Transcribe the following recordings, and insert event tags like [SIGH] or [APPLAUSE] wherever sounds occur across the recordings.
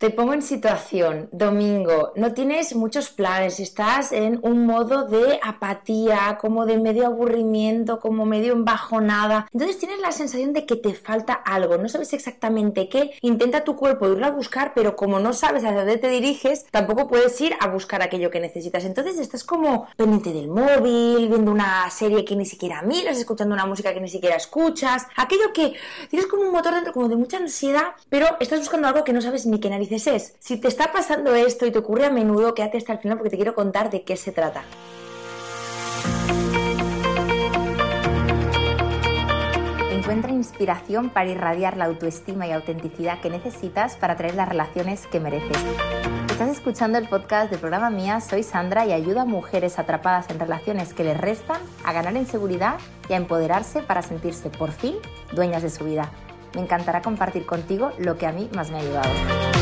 Te pongo en situación, domingo, no tienes muchos planes, estás en un modo de apatía, como de medio aburrimiento, como medio embajonada. Entonces tienes la sensación de que te falta algo, no sabes exactamente qué, intenta tu cuerpo irlo a buscar, pero como no sabes a dónde te diriges, tampoco puedes ir a buscar aquello que necesitas. Entonces estás como pendiente del móvil, viendo una serie que ni siquiera miras, escuchando una música que ni siquiera escuchas, aquello que tienes como un motor dentro como de mucha ansiedad, pero estás buscando algo que no sabes ni qué narices es, si te está pasando esto y te ocurre a menudo, quédate hasta el final porque te quiero contar de qué se trata. Encuentra inspiración para irradiar la autoestima y autenticidad que necesitas para traer las relaciones que mereces. Estás escuchando el podcast del programa Mía, soy Sandra y ayudo a mujeres atrapadas en relaciones que les restan a ganar en seguridad y a empoderarse para sentirse por fin dueñas de su vida. Me encantará compartir contigo lo que a mí más me ha ayudado.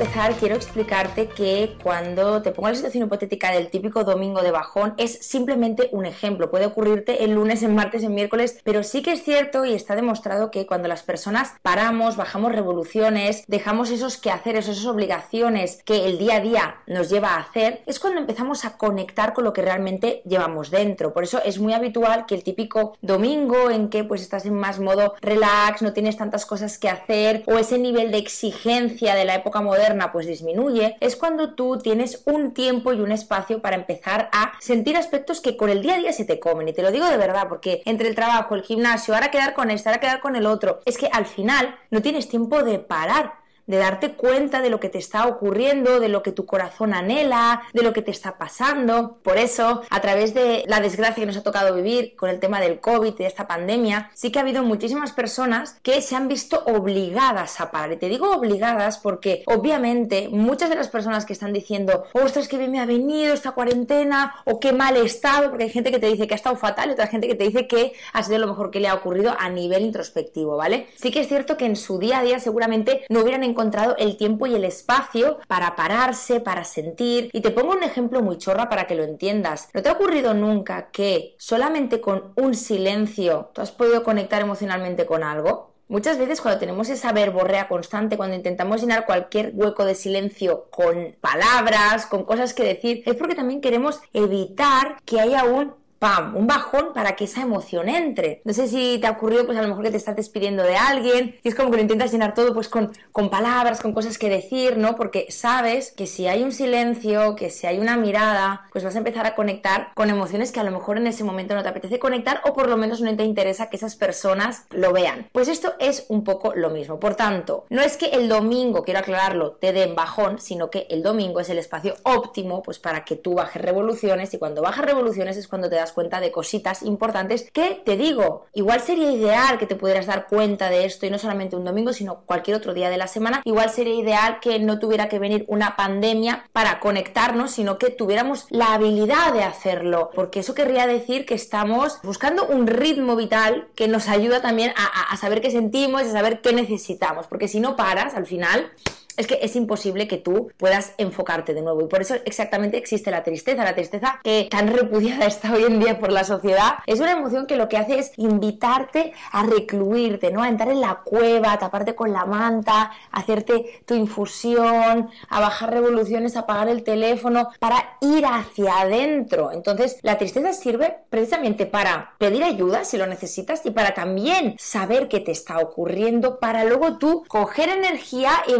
Empezar, quiero explicarte que cuando te pongo la situación hipotética del típico domingo de bajón, es simplemente un ejemplo. Puede ocurrirte el lunes, en martes, en miércoles, pero sí que es cierto y está demostrado que cuando las personas paramos, bajamos revoluciones, dejamos esos quehaceres, esas obligaciones que el día a día nos lleva a hacer, es cuando empezamos a conectar con lo que realmente llevamos dentro. Por eso es muy habitual que el típico domingo en que pues estás en más modo relax, no tienes tantas cosas que hacer o ese nivel de exigencia de la época moderna pues disminuye, es cuando tú tienes un tiempo y un espacio para empezar a sentir aspectos que con el día a día se te comen. Y te lo digo de verdad, porque entre el trabajo, el gimnasio, ahora quedar con este, ahora quedar con el otro, es que al final no tienes tiempo de parar de darte cuenta de lo que te está ocurriendo, de lo que tu corazón anhela, de lo que te está pasando. Por eso, a través de la desgracia que nos ha tocado vivir con el tema del COVID y de esta pandemia, sí que ha habido muchísimas personas que se han visto obligadas a parar. Y te digo obligadas porque obviamente muchas de las personas que están diciendo, ostras, qué bien me ha venido esta cuarentena, o qué mal he estado, porque hay gente que te dice que ha estado fatal y otra gente que te dice que ha sido lo mejor que le ha ocurrido a nivel introspectivo, ¿vale? Sí que es cierto que en su día a día seguramente no hubieran encontrado encontrado el tiempo y el espacio para pararse, para sentir. Y te pongo un ejemplo muy chorra para que lo entiendas. ¿No te ha ocurrido nunca que solamente con un silencio tú has podido conectar emocionalmente con algo? Muchas veces cuando tenemos esa verborrea constante, cuando intentamos llenar cualquier hueco de silencio con palabras, con cosas que decir, es porque también queremos evitar que haya un ¡pam! Un bajón para que esa emoción entre. No sé si te ha ocurrido, pues a lo mejor que te estás despidiendo de alguien y es como que lo intentas llenar todo pues con, con palabras, con cosas que decir, ¿no? Porque sabes que si hay un silencio, que si hay una mirada, pues vas a empezar a conectar con emociones que a lo mejor en ese momento no te apetece conectar o por lo menos no te interesa que esas personas lo vean. Pues esto es un poco lo mismo. Por tanto, no es que el domingo, quiero aclararlo, te den bajón, sino que el domingo es el espacio óptimo pues para que tú bajes revoluciones y cuando bajas revoluciones es cuando te das cuenta de cositas importantes que te digo, igual sería ideal que te pudieras dar cuenta de esto y no solamente un domingo, sino cualquier otro día de la semana. Igual sería ideal que no tuviera que venir una pandemia para conectarnos, sino que tuviéramos la habilidad de hacerlo, porque eso querría decir que estamos buscando un ritmo vital que nos ayuda también a, a saber qué sentimos, a saber qué necesitamos, porque si no paras, al final es que es imposible que tú puedas enfocarte de nuevo. Y por eso exactamente existe la tristeza. La tristeza que tan repudiada está hoy en día por la sociedad es una emoción que lo que hace es invitarte a recluirte, ¿no? A entrar en la cueva, a taparte con la manta, a hacerte tu infusión, a bajar revoluciones, a apagar el teléfono, para ir hacia adentro. Entonces, la tristeza sirve precisamente para pedir ayuda si lo necesitas y para también saber qué te está ocurriendo, para luego tú coger energía y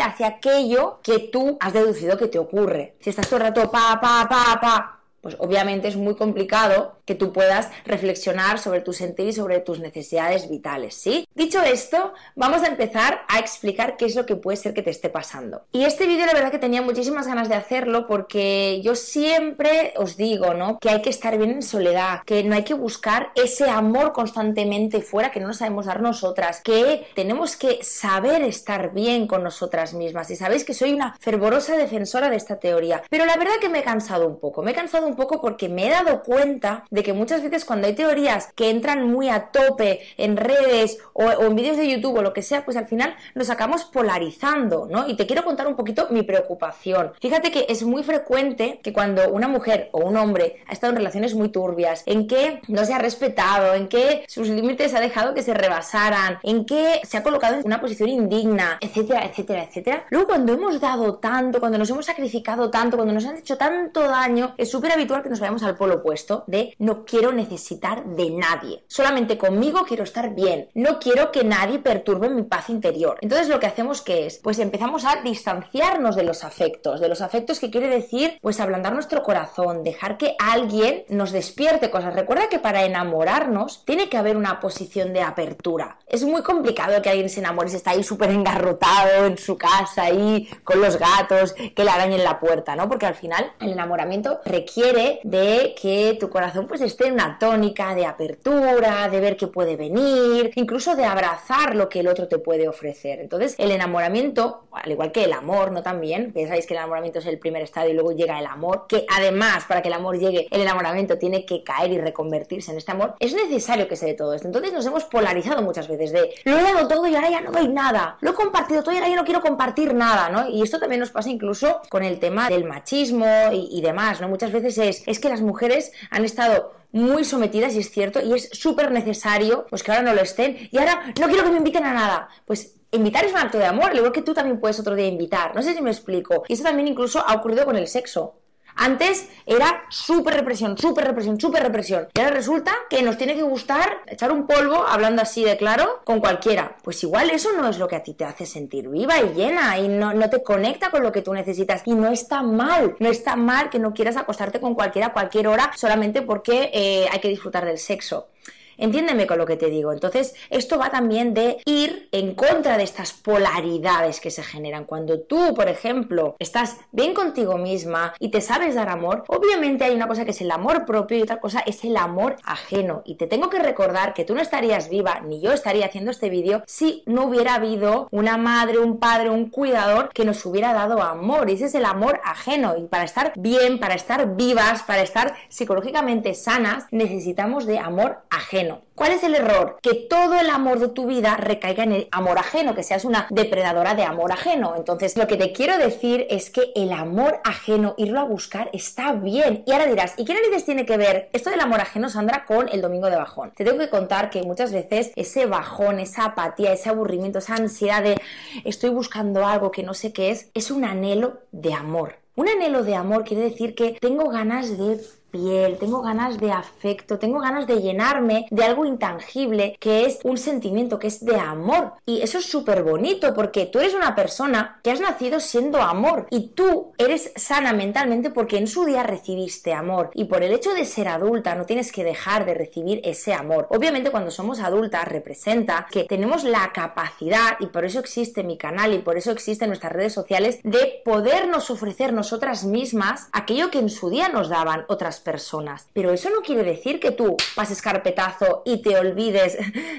hacia aquello que tú has deducido que te ocurre. Si estás todo el rato pa, pa, pa, pa, pues obviamente es muy complicado que tú puedas reflexionar sobre tu sentir y sobre tus necesidades vitales, ¿sí? Dicho esto, vamos a empezar a explicar qué es lo que puede ser que te esté pasando. Y este vídeo la verdad que tenía muchísimas ganas de hacerlo porque yo siempre os digo, ¿no? Que hay que estar bien en soledad, que no hay que buscar ese amor constantemente fuera que no nos sabemos dar nosotras, que tenemos que saber estar bien con nosotras mismas. Y sabéis que soy una fervorosa defensora de esta teoría, pero la verdad que me he cansado un poco, me he cansado un poco porque me he dado cuenta de que muchas veces cuando hay teorías que entran muy a tope en redes o, en vídeos de YouTube o lo que sea, pues al final nos acabamos polarizando, ¿no? Y te quiero contar un poquito mi preocupación. Fíjate que es muy frecuente que cuando una mujer o un hombre ha estado en relaciones muy turbias, en que no se ha respetado, en que sus límites ha dejado que se rebasaran, en que se ha colocado en una posición indigna, etcétera, etcétera, etcétera. Luego cuando hemos dado tanto, cuando nos hemos sacrificado tanto, cuando nos han hecho tanto daño, es súper habitual que nos vayamos al polo opuesto de no quiero necesitar de nadie. Solamente conmigo quiero estar bien. No quiero que nadie perturbe mi paz interior. Entonces lo que hacemos que es, pues empezamos a distanciarnos de los afectos, de los afectos que quiere decir, pues ablandar nuestro corazón, dejar que alguien nos despierte cosas. Recuerda que para enamorarnos tiene que haber una posición de apertura. Es muy complicado que alguien se enamore y está ahí súper engarrotado en su casa, ahí con los gatos, que le arañen la puerta, ¿no? Porque al final el enamoramiento requiere de que tu corazón pues esté en una tónica de apertura, de ver qué puede venir, incluso de abrazar lo que el otro te puede ofrecer. Entonces, el enamoramiento, al igual que el amor, ¿no? También, pensáis que el enamoramiento es el primer estado y luego llega el amor, que además, para que el amor llegue, el enamoramiento tiene que caer y reconvertirse en este amor, es necesario que se dé todo esto. Entonces nos hemos polarizado muchas veces de, lo he dado todo y ahora ya no doy nada, lo he compartido todo y ahora ya no quiero compartir nada, ¿no? Y esto también nos pasa incluso con el tema del machismo y, y demás, ¿no? Muchas veces es, es que las mujeres han estado muy sometidas y es cierto y es súper necesario pues que ahora no lo estén. Y ahora no quiero que me inviten a nada. Pues invitar es un acto de amor al igual que tú también puedes otro día invitar. No sé si me explico. Y eso también incluso ha ocurrido con el sexo antes era súper represión, súper represión, súper represión. Y ahora resulta que nos tiene que gustar echar un polvo, hablando así de claro, con cualquiera. Pues igual eso no es lo que a ti te hace sentir viva y llena y no, te conecta con lo que tú necesitas. Y no está mal, no está mal que no quieras acostarte con cualquiera a cualquier hora solamente porque eh, hay que disfrutar del sexo. Entiéndeme con lo que te digo. Entonces, esto va también de ir en contra de estas polaridades que se generan. Cuando tú, por ejemplo, estás bien contigo misma y te sabes dar amor, obviamente hay una cosa que es el amor propio y otra cosa es el amor ajeno. Y te tengo que recordar que tú no estarías viva, ni yo estaría haciendo este vídeo, si no hubiera habido una madre, un padre, un cuidador que nos hubiera dado amor. Y ese es el amor ajeno. Y para estar bien, para estar vivas, para estar psicológicamente sanas, necesitamos de amor ¿Cuál es el error? Que todo el amor de tu vida recaiga en el amor ajeno, que seas una depredadora de amor ajeno. Entonces, lo que te quiero decir es que el amor ajeno, irlo a buscar, está bien. Y ahora dirás, ¿y qué narices tiene que ver esto del amor ajeno, Sandra, con el domingo de bajón? Te tengo que contar que muchas veces ese bajón, esa apatía, ese aburrimiento, esa ansiedad de estoy buscando algo que no sé qué es, es un anhelo de amor. Un anhelo de amor quiere decir que tengo ganas de piel, tengo ganas de afecto, tengo ganas de llenarme de algo intangible que es un sentimiento, que es de amor. Y eso es súper bonito porque tú eres una persona que has nacido siendo amor y tú eres sana mentalmente porque en su día recibiste amor y por el hecho de ser adulta no tienes que dejar de recibir ese amor. Obviamente cuando somos adultas representa que tenemos la capacidad y por eso existe mi canal y por eso existen nuestras redes sociales de podernos ofrecer nosotras mismas aquello que en su día nos daban otras personas. Pero eso no quiere decir que tú pases carpetazo y te olvides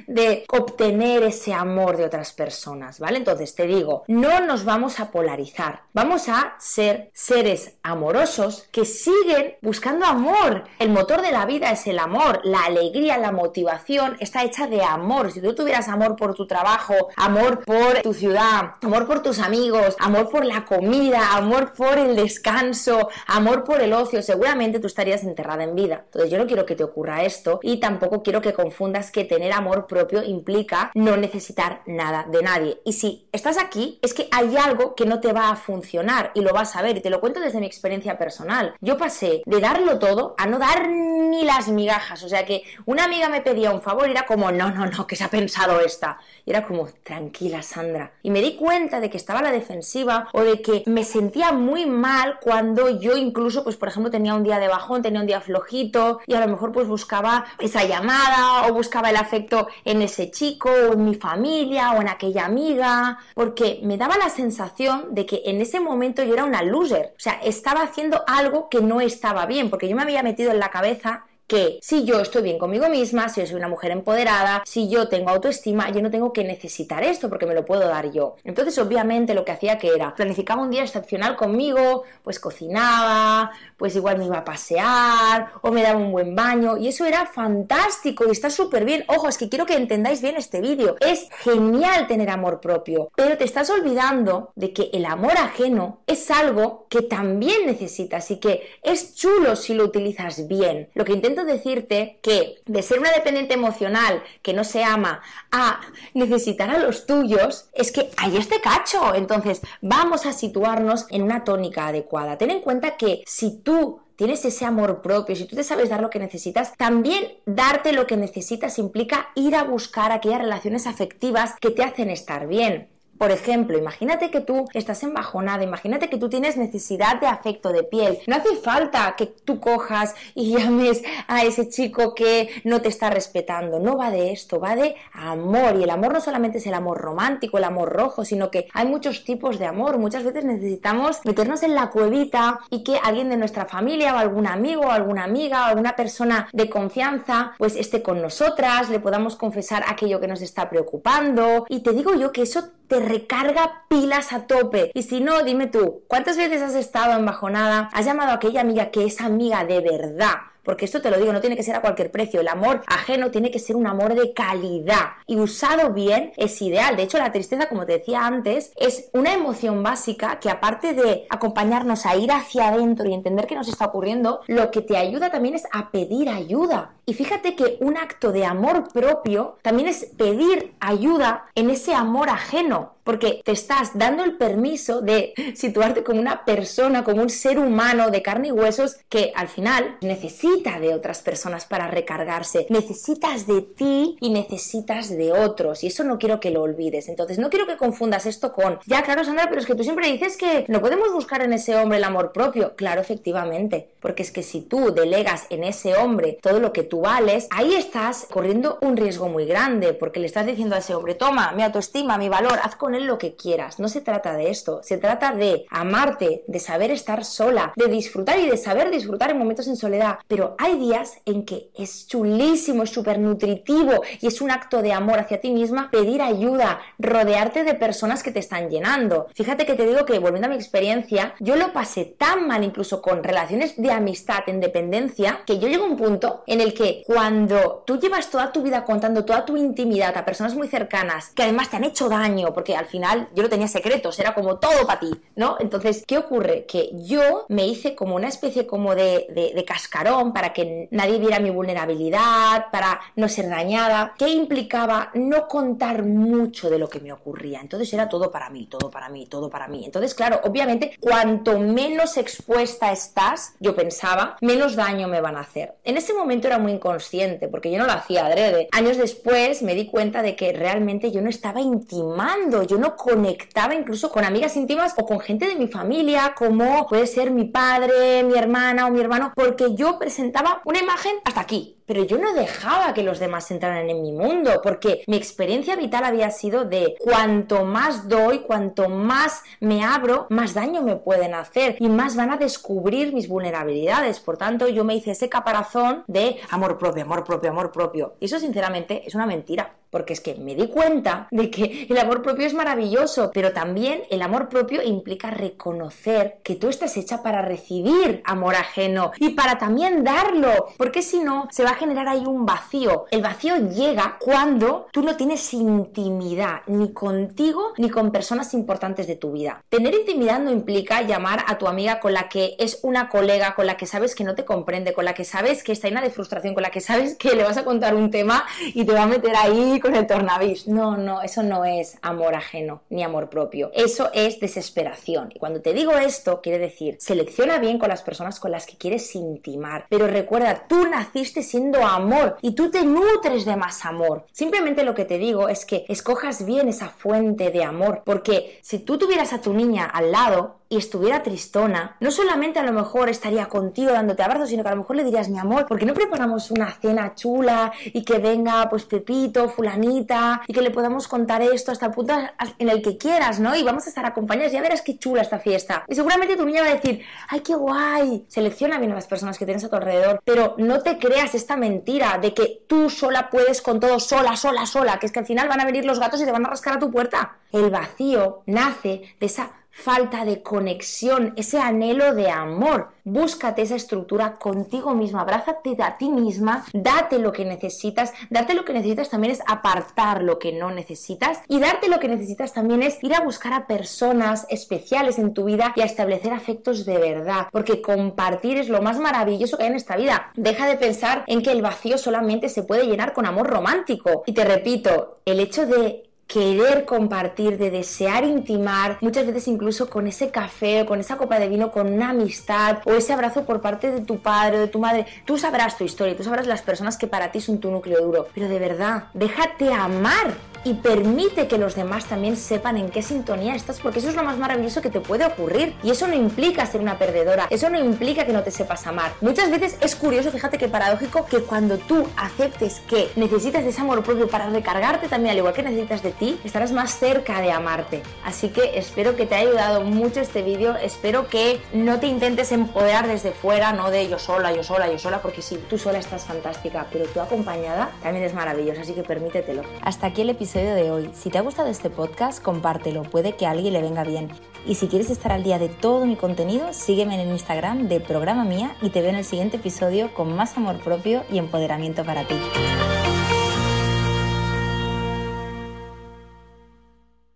de obtener ese amor de otras personas, ¿vale? Entonces te digo, no nos vamos a polarizar, vamos a ser seres amorosos que siguen buscando amor. El motor de la vida es el amor, la alegría, la motivación está hecha de amor. Si tú tuvieras amor por tu trabajo, amor por tu ciudad, amor por tus amigos, amor por la comida, amor por el descanso, amor por el ocio, seguramente tú estarías enterrada en vida. Entonces yo no quiero que te ocurra esto y tampoco quiero que confundas que tener amor propio implica no necesitar nada de nadie. Y si estás aquí es que hay algo que no te va a funcionar y lo vas a ver y te lo cuento desde mi experiencia personal. Yo pasé de darlo todo a no dar ni las migajas. O sea que una amiga me pedía un favor y era como, no, no, no, que se ha pensado esta. Y era como, tranquila Sandra. Y me di cuenta de que estaba a la defensiva o de que me sentía muy mal cuando yo incluso, pues por ejemplo, tenía un día de bajón, tenía un día flojito y a lo mejor pues buscaba esa llamada o buscaba el afecto en ese chico o en mi familia o en aquella amiga, porque me daba la sensación de que en ese momento yo era una loser, o sea, estaba haciendo algo que no estaba bien, porque yo me había metido en la cabeza que si yo estoy bien conmigo misma, si yo soy una mujer empoderada, si yo tengo autoestima, yo no tengo que necesitar esto porque me lo puedo dar yo. Entonces, obviamente, lo que hacía que era planificaba un día excepcional conmigo, pues cocinaba, pues igual me iba a pasear o me daba un buen baño y eso era fantástico y está súper bien. Ojo, es que quiero que entendáis bien este vídeo. Es genial tener amor propio, pero te estás olvidando de que el amor ajeno es algo que también necesitas y que es chulo si lo utilizas bien. Lo que intento decirte que de ser una dependiente emocional que no se ama a necesitar a los tuyos, es que hay este cacho. Entonces, vamos a situarnos en una tónica adecuada. Ten en cuenta que si tú tienes ese amor propio, si tú te sabes dar lo que necesitas, también darte lo que necesitas implica ir a buscar aquellas relaciones afectivas que te hacen estar bien. Por ejemplo, imagínate que tú estás embajonada, imagínate que tú tienes necesidad de afecto de piel. No hace falta que tú cojas y [LAUGHS] llames a ese chico que no te está respetando. No va de esto, va de amor. Y el amor no solamente es el amor romántico, el amor rojo, sino que hay muchos tipos de amor. Muchas veces necesitamos meternos en la cuevita y que alguien de nuestra familia o algún amigo o alguna amiga o alguna persona de confianza pues esté con nosotras, le podamos confesar aquello que nos está preocupando. Y te digo yo que eso te recarga pilas a tope. Y si no, dime tú, ¿cuántas veces has estado embajonada? ¿Has llamado a aquella amiga que es amiga de verdad? Porque esto te lo digo, no tiene que ser a cualquier precio. El amor ajeno tiene que ser un amor de calidad y usado bien es ideal. De hecho, la tristeza, como te decía antes, es una emoción básica que aparte de acompañarnos a ir hacia adentro y entender qué nos está ocurriendo, lo que te ayuda también es a pedir ayuda. Y fíjate que un acto de amor propio también es pedir ayuda en ese amor ajeno porque te estás dando el permiso de situarte como una persona, como un ser humano de carne y huesos que al final necesita de otras personas para recargarse. Necesitas de ti y necesitas de otros y eso no quiero que lo olvides. Entonces no quiero que confundas esto con, ya claro Sandra, pero es que tú siempre dices que no podemos buscar en ese hombre el amor propio. Claro, efectivamente, porque es que si tú delegas en ese hombre todo lo que tú vales, ahí estás corriendo un riesgo muy grande porque le estás diciendo a ese hombre, toma mi autoestima, mi valor, haz con lo que quieras. No se trata de esto. Se trata de amarte, de saber estar sola, de disfrutar y de saber disfrutar en momentos en soledad. Pero hay días en que es chulísimo, es súper nutritivo y es un acto de amor hacia ti misma pedir ayuda, rodearte de personas que te están llenando. Fíjate que te digo que, volviendo a mi experiencia, yo lo pasé tan mal incluso con relaciones de amistad en dependencia que yo llego a un punto en el que cuando tú llevas toda tu vida contando toda tu intimidad a personas muy cercanas que además te han hecho daño, porque al al final yo no tenía secretos, era como todo para ti, ¿no? Entonces, ¿qué ocurre? Que yo me hice como una especie como de, de, cascarón para que nadie viera mi vulnerabilidad, para no ser dañada, que implicaba no contar mucho de lo que me ocurría. Entonces era todo para mí, todo para mí, todo para mí. Entonces, claro, obviamente, cuanto menos expuesta estás, yo pensaba, menos daño me van a hacer. En ese momento era muy inconsciente, porque yo no lo hacía adrede. Años después me di cuenta de que realmente yo no estaba intimando, yo no conectaba incluso con amigas íntimas o con gente de mi familia, como puede ser mi padre, mi hermana o mi hermano, porque yo presentaba una imagen hasta aquí, pero yo no dejaba que los demás entraran en mi mundo, porque mi experiencia vital había sido de cuanto más doy, cuanto más me abro, más daño me pueden hacer y más van a descubrir mis vulnerabilidades. Por tanto, yo me hice ese caparazón de amor propio, amor propio, amor propio. Y eso sinceramente es una mentira, porque es que me di cuenta de que el amor propio es maravilloso, pero también el amor propio implica reconocer que tú estás hecha para recibir amor ajeno y para también darlo, porque si no, se va generar ahí un vacío. El vacío llega cuando tú no tienes intimidad ni contigo ni con personas importantes de tu vida. Tener intimidad no implica llamar a tu amiga con la que es una colega, con la que sabes que no te comprende, con la que sabes que está llena de frustración, con la que sabes que le vas a contar un tema y te va a meter ahí el tornavís. No, no, eso no es amor ajeno ni amor propio. Eso es desesperación. Y cuando te digo esto, quiere decir, selecciona bien con las personas con las que quieres intimar. Pero recuerda, tú naciste sin amor y tú te nutres de más amor. Simplemente lo que te digo es que escojas bien esa fuente de amor, porque si tú tuvieras a tu niña al lado, y estuviera tristona, no solamente a lo mejor estaría contigo dándote abrazos, sino que a lo mejor le dirías, mi amor, ¿por qué no preparamos una cena chula y que venga pues Pepito, fulanita y que le podamos contar esto hasta el punto en el que quieras, ¿no? Y vamos a estar acompañados, ya verás qué chula esta fiesta. Y seguramente tu niña va a decir, ay, qué guay. Selecciona bien a las personas que tienes a tu alrededor, pero no te creas esta mentira de que tú sola puedes con todo, sola, sola, sola, que es que al final van a venir los gatos y te van a rascar a tu puerta. El vacío nace de esa falta de conexión, ese anhelo de amor. Búscate esa estructura contigo misma, abrázate a ti misma, date lo que necesitas. Darte lo que necesitas también es apartar lo que no necesitas y darte lo que necesitas también es ir a buscar a personas especiales en tu vida y a establecer afectos de verdad, porque compartir es lo más maravilloso que hay en esta vida. Deja de pensar en que el vacío solamente se puede llenar con amor romántico. Y te repito, el hecho de querer compartir, de desear intimar, muchas veces incluso con ese café o con esa copa de vino, con una amistad o ese abrazo por parte de tu padre o de tu madre. Tú sabrás tu historia, tú sabrás las personas que para ti son tu núcleo duro, pero de verdad, déjate amar y permite que los demás también sepan en qué sintonía estás, porque eso es lo más maravilloso que te puede ocurrir. Y eso no implica ser una perdedora, eso no implica que no te sepas amar. Muchas veces es curioso, fíjate que paradójico, que cuando tú aceptes que necesitas de ese amor propio para recargarte también, al igual que necesitas de ti, estarás más cerca de amarte. Así que espero que te haya ayudado mucho este vídeo, espero que no te intentes empoderar desde fuera, no de yo sola, yo sola, yo sola, porque si tú sola estás fantástica, pero tú acompañada también es maravillosa, así que permítetelo. Hasta aquí el de hoy. Si te ha gustado este podcast, compártelo, puede que a alguien le venga bien. Y si quieres estar al día de todo mi contenido, sígueme en el Instagram de Programa Mía y te veo en el siguiente episodio con más amor propio y empoderamiento para ti.